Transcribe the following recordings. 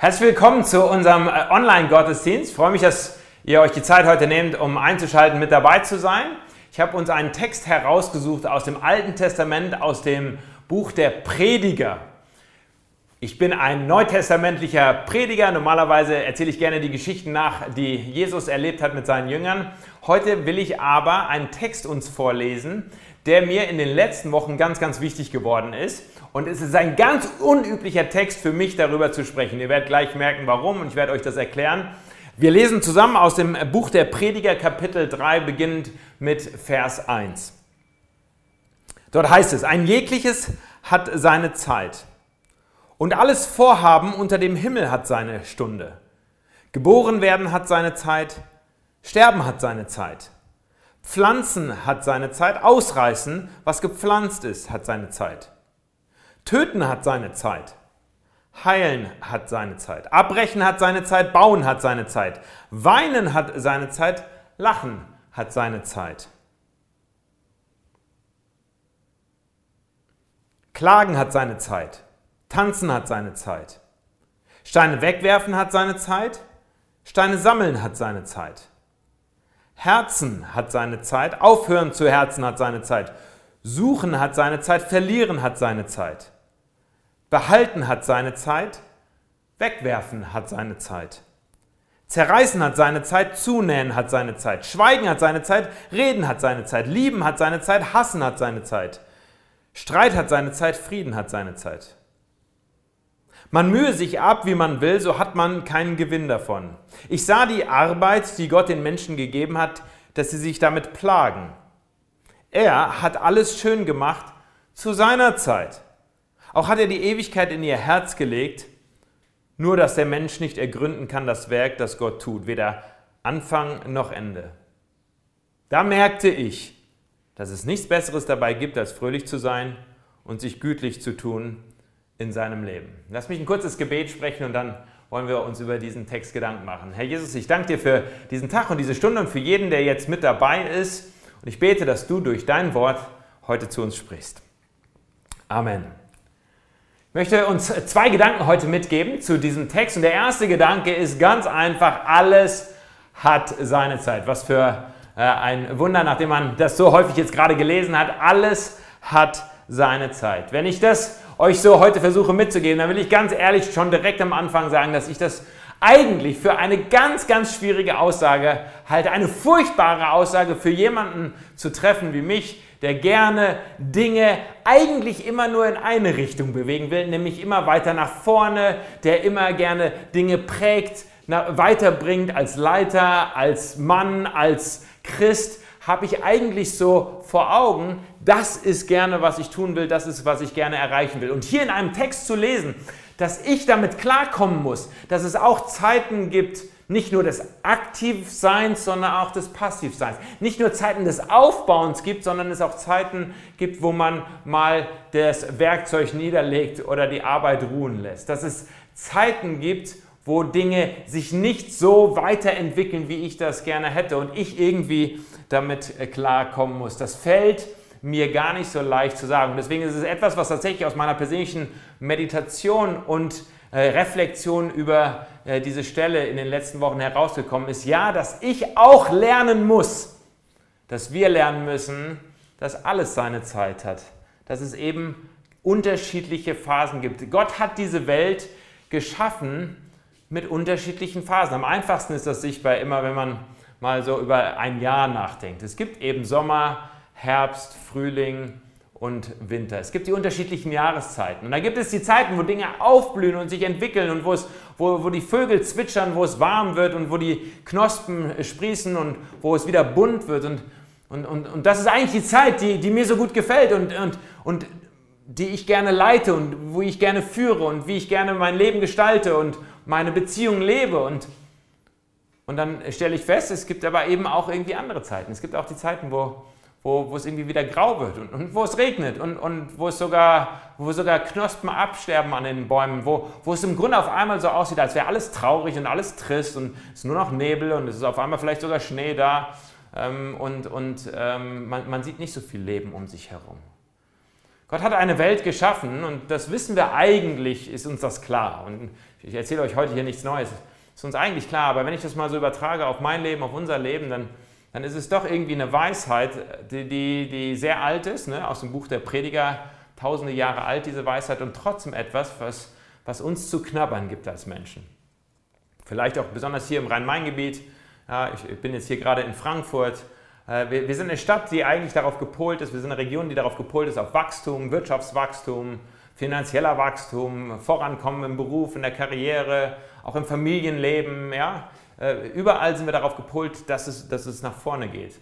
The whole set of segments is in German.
Herzlich willkommen zu unserem äh, Online-Gottesdienst. Ich freue mich, dass ihr euch die Zeit heute nehmt, um einzuschalten, mit dabei zu sein. Ich habe uns einen Text herausgesucht aus dem Alten Testament, aus dem Buch der Prediger. Ich bin ein neutestamentlicher Prediger. Normalerweise erzähle ich gerne die Geschichten nach, die Jesus erlebt hat mit seinen Jüngern. Heute will ich aber einen Text uns vorlesen, der mir in den letzten Wochen ganz, ganz wichtig geworden ist. Und es ist ein ganz unüblicher Text für mich, darüber zu sprechen. Ihr werdet gleich merken, warum und ich werde euch das erklären. Wir lesen zusammen aus dem Buch der Prediger Kapitel 3, beginnend mit Vers 1. Dort heißt es, ein jegliches hat seine Zeit und alles Vorhaben unter dem Himmel hat seine Stunde. Geboren werden hat seine Zeit, sterben hat seine Zeit. Pflanzen hat seine Zeit, ausreißen, was gepflanzt ist, hat seine Zeit. Töten hat seine Zeit. Heilen hat seine Zeit. Abbrechen hat seine Zeit. Bauen hat seine Zeit. Weinen hat seine Zeit. Lachen hat seine Zeit. Klagen hat seine Zeit. Tanzen hat seine Zeit. Steine wegwerfen hat seine Zeit. Steine sammeln hat seine Zeit. Herzen hat seine Zeit. Aufhören zu Herzen hat seine Zeit. Suchen hat seine Zeit. Verlieren hat seine Zeit. Behalten hat seine Zeit, wegwerfen hat seine Zeit. Zerreißen hat seine Zeit, zunähen hat seine Zeit, schweigen hat seine Zeit, reden hat seine Zeit, lieben hat seine Zeit, hassen hat seine Zeit. Streit hat seine Zeit, Frieden hat seine Zeit. Man mühe sich ab, wie man will, so hat man keinen Gewinn davon. Ich sah die Arbeit, die Gott den Menschen gegeben hat, dass sie sich damit plagen. Er hat alles schön gemacht zu seiner Zeit. Auch hat er die Ewigkeit in ihr Herz gelegt, nur dass der Mensch nicht ergründen kann das Werk, das Gott tut, weder Anfang noch Ende. Da merkte ich, dass es nichts Besseres dabei gibt, als fröhlich zu sein und sich gütlich zu tun in seinem Leben. Lass mich ein kurzes Gebet sprechen und dann wollen wir uns über diesen Text Gedanken machen. Herr Jesus, ich danke dir für diesen Tag und diese Stunde und für jeden, der jetzt mit dabei ist. Und ich bete, dass du durch dein Wort heute zu uns sprichst. Amen. Ich möchte uns zwei Gedanken heute mitgeben zu diesem Text. Und der erste Gedanke ist ganz einfach, alles hat seine Zeit. Was für äh, ein Wunder, nachdem man das so häufig jetzt gerade gelesen hat. Alles hat seine Zeit. Wenn ich das euch so heute versuche mitzugeben, dann will ich ganz ehrlich schon direkt am Anfang sagen, dass ich das eigentlich für eine ganz, ganz schwierige Aussage halte. Eine furchtbare Aussage für jemanden zu treffen wie mich, der gerne Dinge eigentlich immer nur in eine Richtung bewegen will, nämlich immer weiter nach vorne, der immer gerne Dinge prägt, weiterbringt als Leiter, als Mann, als Christ, habe ich eigentlich so vor Augen, das ist gerne, was ich tun will, das ist, was ich gerne erreichen will. Und hier in einem Text zu lesen, dass ich damit klarkommen muss, dass es auch Zeiten gibt, nicht nur des Aktivseins, sondern auch des Passivseins. Nicht nur Zeiten des Aufbauens gibt, sondern es auch Zeiten gibt, wo man mal das Werkzeug niederlegt oder die Arbeit ruhen lässt. Dass es Zeiten gibt, wo Dinge sich nicht so weiterentwickeln, wie ich das gerne hätte und ich irgendwie damit klarkommen muss. Das fällt mir gar nicht so leicht zu sagen. deswegen ist es etwas, was tatsächlich aus meiner persönlichen Meditation und äh, Reflexion über äh, diese Stelle in den letzten Wochen herausgekommen ist, ja, dass ich auch lernen muss, dass wir lernen müssen, dass alles seine Zeit hat, dass es eben unterschiedliche Phasen gibt. Gott hat diese Welt geschaffen mit unterschiedlichen Phasen. Am einfachsten ist das sichtbar immer, wenn man mal so über ein Jahr nachdenkt. Es gibt eben Sommer, Herbst, Frühling, und Winter. Es gibt die unterschiedlichen Jahreszeiten. Und da gibt es die Zeiten, wo Dinge aufblühen und sich entwickeln und wo, es, wo, wo die Vögel zwitschern, wo es warm wird und wo die Knospen sprießen und wo es wieder bunt wird. Und, und, und, und das ist eigentlich die Zeit, die, die mir so gut gefällt und, und, und die ich gerne leite und wo ich gerne führe und wie ich gerne mein Leben gestalte und meine Beziehungen lebe. Und, und dann stelle ich fest, es gibt aber eben auch irgendwie andere Zeiten. Es gibt auch die Zeiten, wo wo, wo es irgendwie wieder grau wird und, und wo es regnet und, und wo, es sogar, wo sogar Knospen absterben an den Bäumen, wo, wo es im Grunde auf einmal so aussieht, als wäre alles traurig und alles trist und es ist nur noch Nebel und es ist auf einmal vielleicht sogar Schnee da ähm, und, und ähm, man, man sieht nicht so viel Leben um sich herum. Gott hat eine Welt geschaffen und das wissen wir eigentlich, ist uns das klar. Und ich erzähle euch heute hier nichts Neues, ist uns eigentlich klar, aber wenn ich das mal so übertrage auf mein Leben, auf unser Leben, dann, dann ist es doch irgendwie eine Weisheit, die, die, die sehr alt ist, ne? aus dem Buch der Prediger, tausende Jahre alt diese Weisheit und trotzdem etwas, was, was uns zu knabbern gibt als Menschen. Vielleicht auch besonders hier im Rhein-Main-Gebiet. Ja, ich bin jetzt hier gerade in Frankfurt äh, wir, wir sind eine Stadt, die eigentlich darauf gepolt ist, wir sind eine Region, die darauf gepolt ist, auf Wachstum, Wirtschaftswachstum, finanzieller Wachstum, Vorankommen im Beruf, in der Karriere, auch im Familienleben. Ja? Äh, überall sind wir darauf gepolt, dass es, dass es nach vorne geht.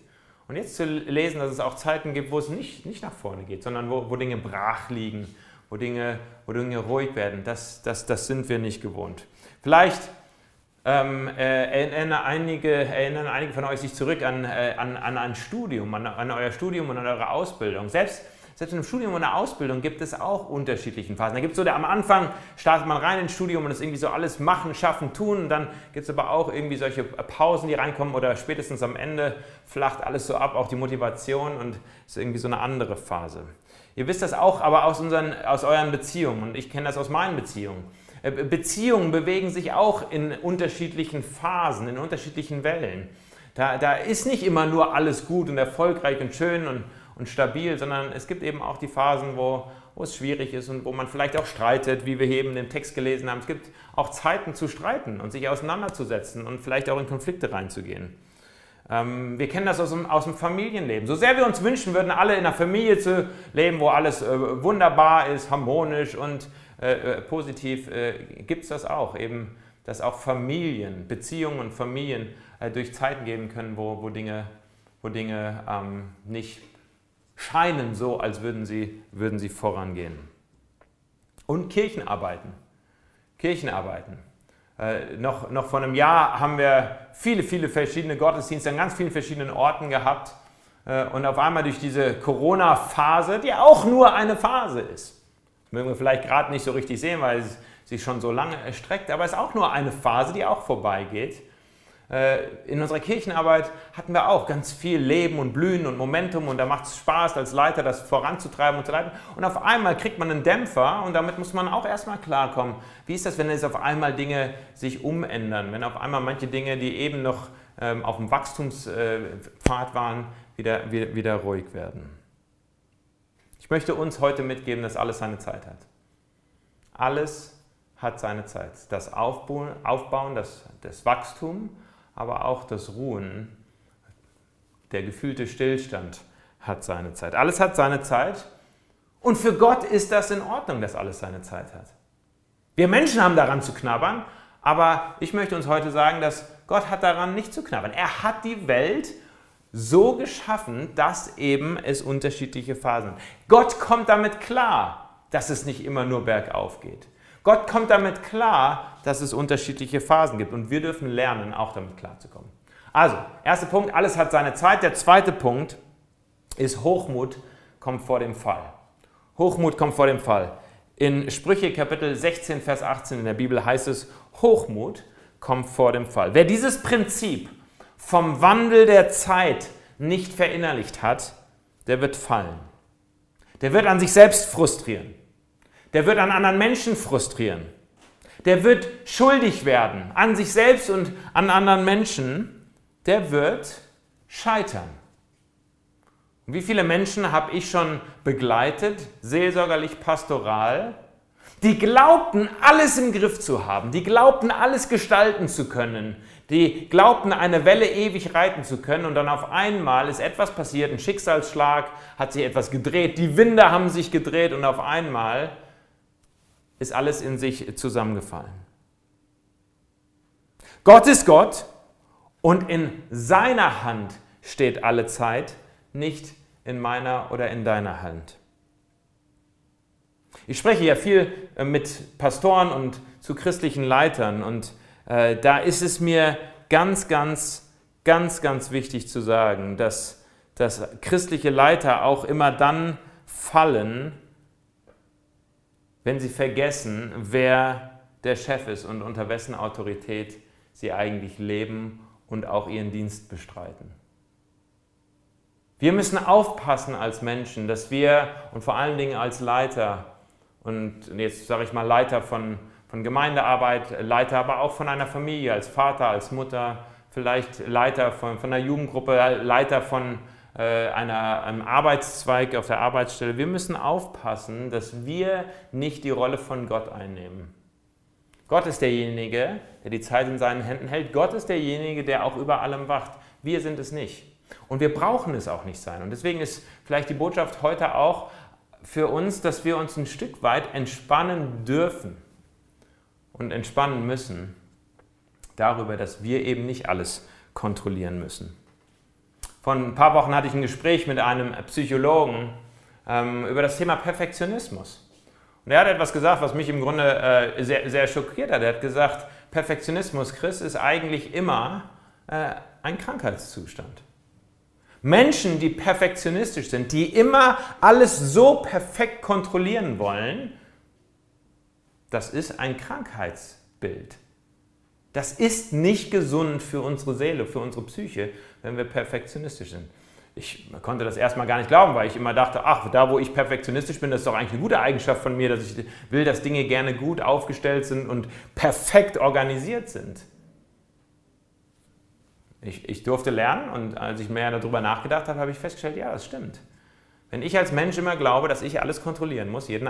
Und jetzt zu lesen, dass es auch Zeiten gibt, wo es nicht, nicht nach vorne geht, sondern wo, wo Dinge brach liegen, wo Dinge, wo Dinge ruhig werden, das, das, das sind wir nicht gewohnt. Vielleicht ähm, äh, erinnern, einige, erinnern einige von euch sich zurück an, äh, an, an ein Studium, an, an, euer Studium und an eure Ausbildung. Selbst, selbst in einem Studium und einer Ausbildung gibt es auch unterschiedliche Phasen. Da gibt es so, der, am Anfang startet man rein ins Studium und ist irgendwie so alles machen, schaffen, tun. Und dann gibt es aber auch irgendwie solche Pausen, die reinkommen oder spätestens am Ende flacht alles so ab, auch die Motivation und ist irgendwie so eine andere Phase. Ihr wisst das auch aber aus, unseren, aus euren Beziehungen und ich kenne das aus meinen Beziehungen. Äh, Beziehungen bewegen sich auch in unterschiedlichen Phasen, in unterschiedlichen Wellen. Da, da ist nicht immer nur alles gut und erfolgreich und schön und, und stabil, sondern es gibt eben auch die Phasen, wo, wo es schwierig ist und wo man vielleicht auch streitet, wie wir eben im Text gelesen haben. Es gibt auch Zeiten zu streiten und sich auseinanderzusetzen und vielleicht auch in Konflikte reinzugehen. Ähm, wir kennen das aus dem, aus dem, Familienleben. So sehr wir uns wünschen würden, alle in einer Familie zu leben, wo alles äh, wunderbar ist, harmonisch und äh, äh, positiv äh, gibt es das auch, eben, dass auch Familien, Beziehungen und Familien äh, durch Zeiten geben können, wo, wo Dinge, wo Dinge ähm, nicht scheinen so, als würden sie, würden sie vorangehen. Und Kirchenarbeiten. Kirchenarbeiten. Äh, noch, noch vor einem Jahr haben wir viele, viele verschiedene Gottesdienste an ganz vielen verschiedenen Orten gehabt. Äh, und auf einmal durch diese Corona-Phase, die auch nur eine Phase ist, mögen wir vielleicht gerade nicht so richtig sehen, weil es sich schon so lange erstreckt, aber es ist auch nur eine Phase, die auch vorbeigeht. Äh, in unserer Kirchenarbeit hatten wir auch ganz viel Leben und Blühen und Momentum und da macht es Spaß, als Leiter das voranzutreiben und zu leiten. Und auf einmal kriegt man einen Dämpfer und damit muss man auch erstmal klarkommen. Wie ist das, wenn jetzt auf einmal Dinge sich umändern, wenn auf einmal manche Dinge, die eben noch ähm, auf dem Wachstumspfad waren, wieder, wieder, ruhig werden? Ich möchte uns heute mitgeben, dass alles seine Zeit hat. Alles hat seine Zeit. Das Aufbauen, das, das Wachstum, aber auch das Ruhen, der gefühlte Stillstand hat seine Zeit. Alles hat seine Zeit. Und für Gott ist das in Ordnung, dass alles seine Zeit hat. Wir Menschen haben daran zu knabbern, aber ich möchte uns heute sagen, dass Gott hat daran nicht zu knabbern. Er hat die Welt so geschaffen, dass eben es unterschiedliche Phasen sind. Gott kommt damit klar, dass es nicht immer nur bergauf geht. Gott kommt damit klar, dass es unterschiedliche Phasen gibt und wir dürfen lernen, auch damit klarzukommen. Also, erster Punkt, alles hat seine Zeit. Der zweite Punkt ist Hochmut kommt vor dem Fall. Hochmut kommt vor dem Fall. In Sprüche Kapitel 16, Vers 18 in der Bibel heißt es, Hochmut kommt vor dem Fall. Wer dieses Prinzip vom Wandel der Zeit nicht verinnerlicht hat, der wird fallen. Der wird an sich selbst frustrieren. Der wird an anderen Menschen frustrieren. Der wird schuldig werden an sich selbst und an anderen Menschen. Der wird scheitern. Und wie viele Menschen habe ich schon begleitet, seelsorgerlich, pastoral, die glaubten, alles im Griff zu haben, die glaubten, alles gestalten zu können, die glaubten, eine Welle ewig reiten zu können und dann auf einmal ist etwas passiert, ein Schicksalsschlag, hat sich etwas gedreht, die Winde haben sich gedreht und auf einmal ist alles in sich zusammengefallen. Gott ist Gott und in seiner Hand steht alle Zeit, nicht in meiner oder in deiner Hand. Ich spreche ja viel äh, mit Pastoren und zu christlichen Leitern und äh, da ist es mir ganz, ganz, ganz, ganz wichtig zu sagen, dass, dass christliche Leiter auch immer dann fallen, wenn sie vergessen, wer der Chef ist und unter wessen Autorität sie eigentlich leben und auch ihren Dienst bestreiten. Wir müssen aufpassen als Menschen, dass wir und vor allen Dingen als Leiter und jetzt sage ich mal Leiter von, von Gemeindearbeit, Leiter aber auch von einer Familie, als Vater, als Mutter, vielleicht Leiter von, von einer Jugendgruppe, Leiter von einer, einem Arbeitszweig auf der Arbeitsstelle. Wir müssen aufpassen, dass wir nicht die Rolle von Gott einnehmen. Gott ist derjenige, der die Zeit in seinen Händen hält. Gott ist derjenige, der auch über allem wacht. Wir sind es nicht. Und wir brauchen es auch nicht sein. Und deswegen ist vielleicht die Botschaft heute auch für uns, dass wir uns ein Stück weit entspannen dürfen und entspannen müssen darüber, dass wir eben nicht alles kontrollieren müssen. Vor ein paar Wochen hatte ich ein Gespräch mit einem Psychologen ähm, über das Thema Perfektionismus. Und er hat etwas gesagt, was mich im Grunde äh, sehr, sehr schockiert hat. Er hat gesagt, Perfektionismus, Chris, ist eigentlich immer äh, ein Krankheitszustand. Menschen, die perfektionistisch sind, die immer alles so perfekt kontrollieren wollen, das ist ein Krankheitsbild. Das ist nicht gesund für unsere Seele, für unsere Psyche, wenn wir perfektionistisch sind. Ich konnte das erstmal gar nicht glauben, weil ich immer dachte, ach, da wo ich perfektionistisch bin, das ist doch eigentlich eine gute Eigenschaft von mir, dass ich will, dass Dinge gerne gut aufgestellt sind und perfekt organisiert sind. Ich, ich durfte lernen und als ich mehr darüber nachgedacht habe, habe ich festgestellt, ja, das stimmt. Wenn ich als Mensch immer glaube, dass ich alles kontrollieren muss, jeden,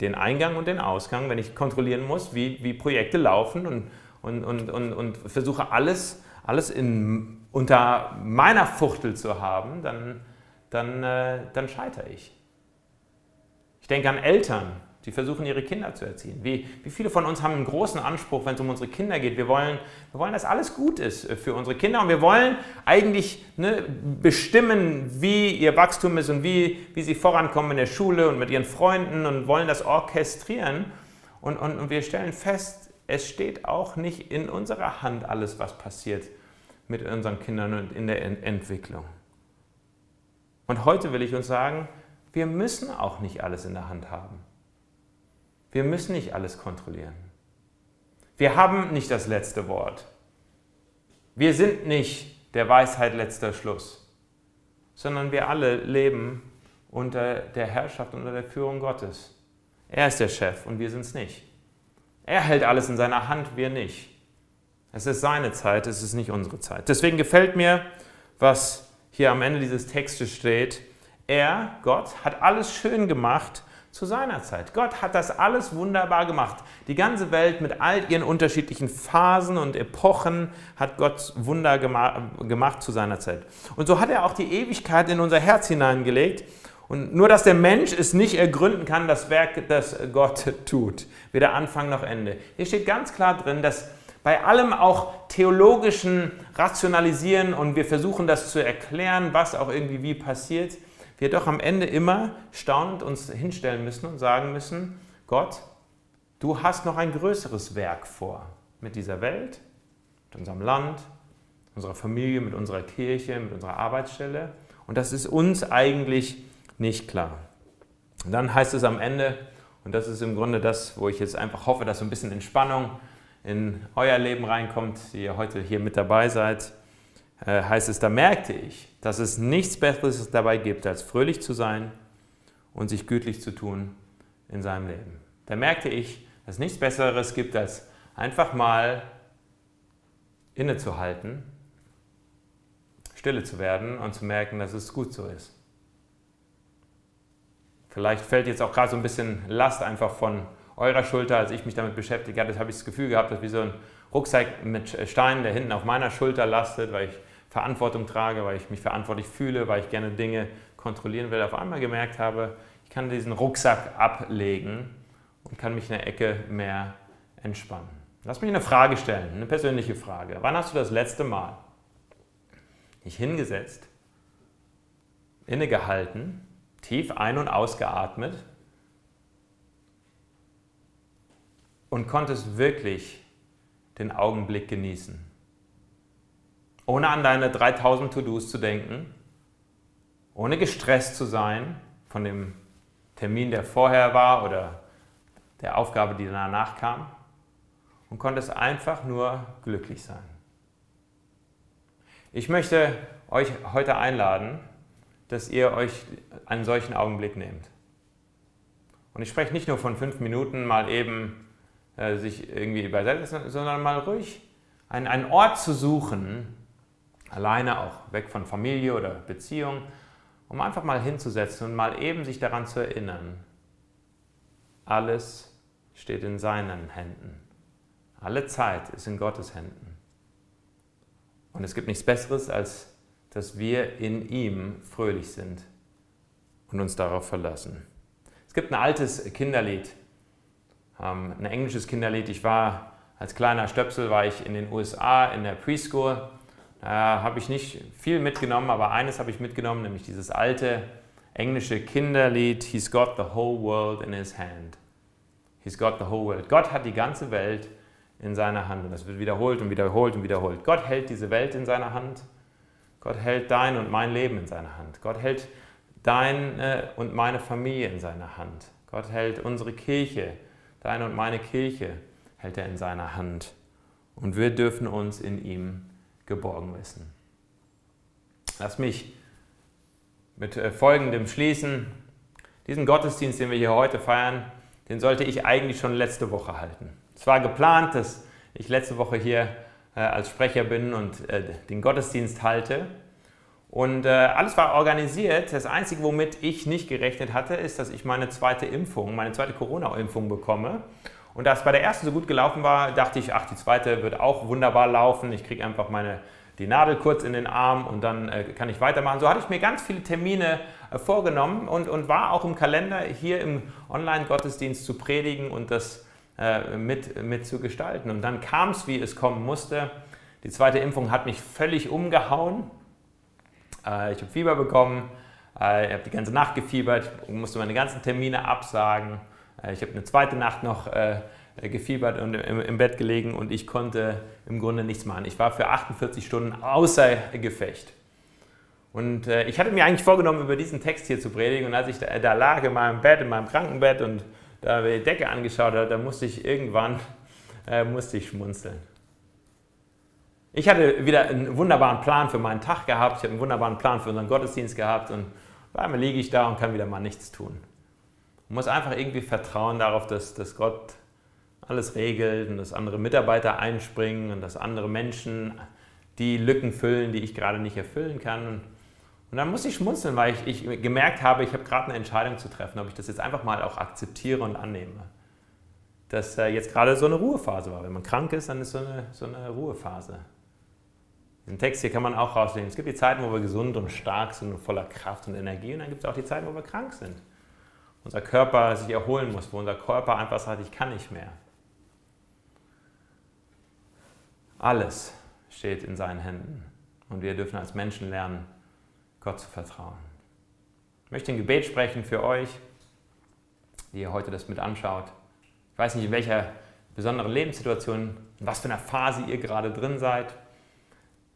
den Eingang und den Ausgang, wenn ich kontrollieren muss, wie, wie Projekte laufen und, und, und, und, und versuche alles, alles in, unter meiner Fuchtel zu haben, dann, dann, äh, dann scheitere ich. Ich denke an Eltern, die versuchen, ihre Kinder zu erziehen. Wie, wie viele von uns haben einen großen Anspruch, wenn es um unsere Kinder geht? Wir wollen, wir wollen, dass alles gut ist äh, für unsere Kinder und wir wollen eigentlich ne, bestimmen, wie ihr Wachstum ist und wie, wie sie vorankommen in der Schule und mit ihren Freunden und wollen das orchestrieren. Und, und, und wir stellen fest, es steht auch nicht in unserer Hand alles, was passiert mit unseren Kindern und in der Entwicklung. Und heute will ich uns sagen, wir müssen auch nicht alles in der Hand haben. Wir müssen nicht alles kontrollieren. Wir haben nicht das letzte Wort. Wir sind nicht der Weisheit letzter Schluss, sondern wir alle leben unter der Herrschaft, unter der Führung Gottes. Er ist der Chef und wir sind es nicht. Er hält alles in seiner Hand, wir nicht. Es ist seine Zeit, es ist nicht unsere Zeit. Deswegen gefällt mir, was hier am Ende dieses Textes steht. Er, Gott, hat alles schön gemacht zu seiner Zeit. Gott hat das alles wunderbar gemacht. Die ganze Welt mit all ihren unterschiedlichen Phasen und Epochen hat Gott Wunder gemacht zu seiner Zeit. Und so hat er auch die Ewigkeit in unser Herz hineingelegt. Und nur, dass der Mensch es nicht ergründen kann, das Werk, das Gott tut. Weder Anfang noch Ende. Hier steht ganz klar drin, dass bei allem auch theologischen Rationalisieren und wir versuchen das zu erklären, was auch irgendwie wie passiert, wir doch am Ende immer staunend uns hinstellen müssen und sagen müssen, Gott, du hast noch ein größeres Werk vor mit dieser Welt, mit unserem Land, unserer Familie, mit unserer Kirche, mit unserer Arbeitsstelle. Und das ist uns eigentlich nicht klar. Und dann heißt es am Ende, und das ist im Grunde das, wo ich jetzt einfach hoffe, dass so ein bisschen Entspannung in euer Leben reinkommt, die ihr heute hier mit dabei seid. Äh, heißt es, da merkte ich, dass es nichts Besseres dabei gibt, als fröhlich zu sein und sich gütlich zu tun in seinem Leben. Da merkte ich, dass es nichts Besseres gibt, als einfach mal innezuhalten, stille zu werden und zu merken, dass es gut so ist. Vielleicht fällt jetzt auch gerade so ein bisschen Last einfach von eurer Schulter, als ich mich damit beschäftigt hatte, habe ich das Gefühl gehabt, dass wie so ein Rucksack mit Steinen, der hinten auf meiner Schulter lastet, weil ich Verantwortung trage, weil ich mich verantwortlich fühle, weil ich gerne Dinge kontrollieren will, auf einmal gemerkt habe, ich kann diesen Rucksack ablegen und kann mich in der Ecke mehr entspannen. Lass mich eine Frage stellen, eine persönliche Frage. Wann hast du das letzte Mal dich hingesetzt, innegehalten, tief ein- und ausgeatmet und konntest wirklich den Augenblick genießen. Ohne an deine 3000 To-Dos zu denken, ohne gestresst zu sein von dem Termin, der vorher war oder der Aufgabe, die danach kam und konntest einfach nur glücklich sein. Ich möchte euch heute einladen, dass ihr euch einen solchen Augenblick nehmt. Und ich spreche nicht nur von fünf Minuten mal eben äh, sich irgendwie beiseite, sondern mal ruhig einen, einen Ort zu suchen, alleine auch weg von Familie oder Beziehung, um einfach mal hinzusetzen und mal eben sich daran zu erinnern, alles steht in seinen Händen. Alle Zeit ist in Gottes Händen. Und es gibt nichts Besseres, als dass wir in ihm fröhlich sind und uns darauf verlassen. Es gibt ein altes Kinderlied, ähm, ein englisches Kinderlied. Ich war als kleiner Stöpsel war ich in den USA in der Preschool. Da habe ich nicht viel mitgenommen, aber eines habe ich mitgenommen, nämlich dieses alte englische Kinderlied He's got the whole world in his hand. He's got the whole world. Gott hat die ganze Welt in seiner Hand und das wird wiederholt und wiederholt und wiederholt. Gott hält diese Welt in seiner Hand. Gott hält dein und mein Leben in seiner Hand. Gott hält deine und meine Familie in seiner Hand. Gott hält unsere Kirche, deine und meine Kirche hält er in seiner Hand. Und wir dürfen uns in ihm geborgen wissen. Lass mich mit äh, Folgendem schließen. Diesen Gottesdienst, den wir hier heute feiern, den sollte ich eigentlich schon letzte Woche halten. Es war geplant, dass ich letzte Woche hier als Sprecher bin und äh, den Gottesdienst halte. Und äh, alles war organisiert. Das Einzige, womit ich nicht gerechnet hatte, ist, dass ich meine zweite Impfung, meine zweite Corona-Impfung bekomme. Und da es bei der ersten so gut gelaufen war, dachte ich, ach, die zweite wird auch wunderbar laufen. Ich kriege einfach meine, die Nadel kurz in den Arm und dann äh, kann ich weitermachen. So hatte ich mir ganz viele Termine äh, vorgenommen und, und war auch im Kalender, hier im Online-Gottesdienst zu predigen und das äh, mit, mit zu gestalten. Und dann kam es, wie es kommen musste. Die zweite Impfung hat mich völlig umgehauen. Äh, ich habe Fieber bekommen, äh, ich habe die ganze Nacht gefiebert, musste meine ganzen Termine absagen. Äh, ich habe eine zweite Nacht noch äh, gefiebert und im, im, Bett gelegen und ich konnte im Grunde nichts machen. Ich war für 48 Stunden außer Gefecht. Und äh, ich hatte mir eigentlich vorgenommen, über diesen Text hier zu predigen. Und als ich da, da lag in meinem Bett, in meinem Krankenbett und da die Decke angeschaut habe, da musste ich irgendwann äh, musste ich schmunzeln. Ich hatte wieder einen wunderbaren Plan für meinen Tag gehabt, ich habe einen wunderbaren Plan für unseren Gottesdienst gehabt und auf einmal liege ich da und kann wieder mal nichts tun. Man muss einfach irgendwie vertrauen darauf, dass, dass Gott alles regelt und dass andere Mitarbeiter einspringen und dass andere Menschen die Lücken füllen, die ich gerade nicht erfüllen kann. Und dann muss ich schmunzeln, weil ich, ich gemerkt habe, ich habe gerade eine Entscheidung zu treffen, ob ich das jetzt einfach mal auch akzeptiere und annehme. Dass äh, jetzt gerade so eine Ruhephase war. Wenn man krank ist, dann ist so eine, so eine Ruhephase. Den Text hier kann man auch rauslegen. Es gibt die Zeiten, wo wir gesund und stark sind und voller Kraft und Energie. Und dann gibt es auch die Zeiten, wo wir krank sind unser Körper sich erholen muss, wo unser Körper einfach sagt, ich kann nicht mehr. Alles steht in seinen Händen und wir dürfen als Menschen lernen, Gott zu vertrauen. Ich möchte ein Gebet sprechen für euch, die ihr heute das mit anschaut. Ich weiß nicht, in welcher besonderen Lebenssituation, in was für einer Phase ihr gerade drin seid.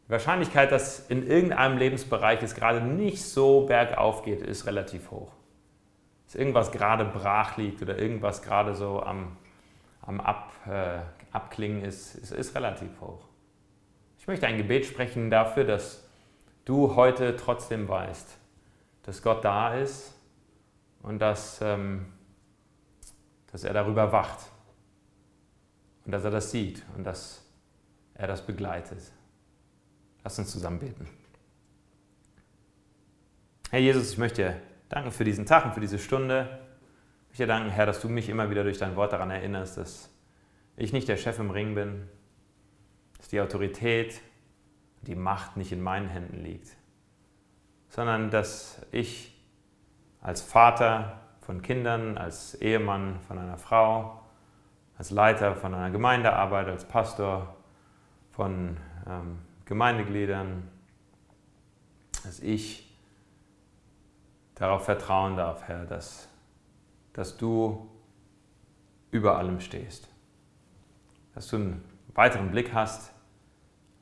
Die Wahrscheinlichkeit, dass in irgendeinem Lebensbereich es gerade nicht so bergauf geht, ist relativ hoch dass irgendwas gerade brach liegt oder irgendwas gerade so am, am Ab, äh, Abklingen ist, ist, ist relativ hoch. Ich möchte ein Gebet sprechen dafür, dass du heute trotzdem weißt, dass Gott da ist und dass, ähm, dass er darüber wacht und dass er das sieht und dass er das begleitet. Lass uns zusammen beten. Herr Jesus, ich möchte Danke für diesen Tag und für diese Stunde. Ich möchte danken, Herr, dass du mich immer wieder durch dein Wort daran erinnerst, dass ich nicht der Chef im Ring bin, dass die Autorität, die Macht nicht in meinen Händen liegt, sondern dass ich als Vater von Kindern, als Ehemann von einer Frau, als Leiter von einer Gemeindearbeit, als Pastor von ähm, Gemeindegliedern, dass ich darauf vertrauen darf, Herr, dass, dass du über allem stehst. Dass du einen weiteren Blick hast,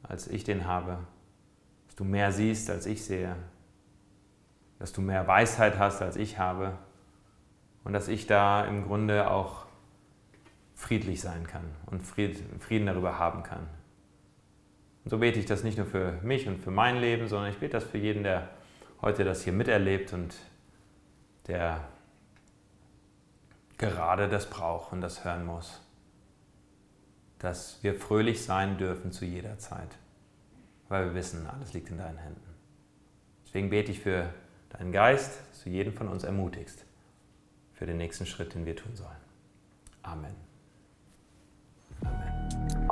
als ich den habe. Dass du mehr siehst, als ich sehe. Dass du mehr Weisheit hast, als ich habe. Und dass ich da im Grunde auch friedlich sein kann und Frieden darüber haben kann. Und so bete ich das nicht nur für mich und für mein Leben, sondern ich bete das für jeden, der heute das hier miterlebt und der gerade das braucht und das hören muss dass wir fröhlich sein dürfen zu jeder Zeit, weil wir wissen, alles liegt in deinen Händen. Deswegen bete ich für deinen Geist, dass du jeden von uns ermutigst für den nächsten Schritt, den wir tun sollen. Amen. Amen.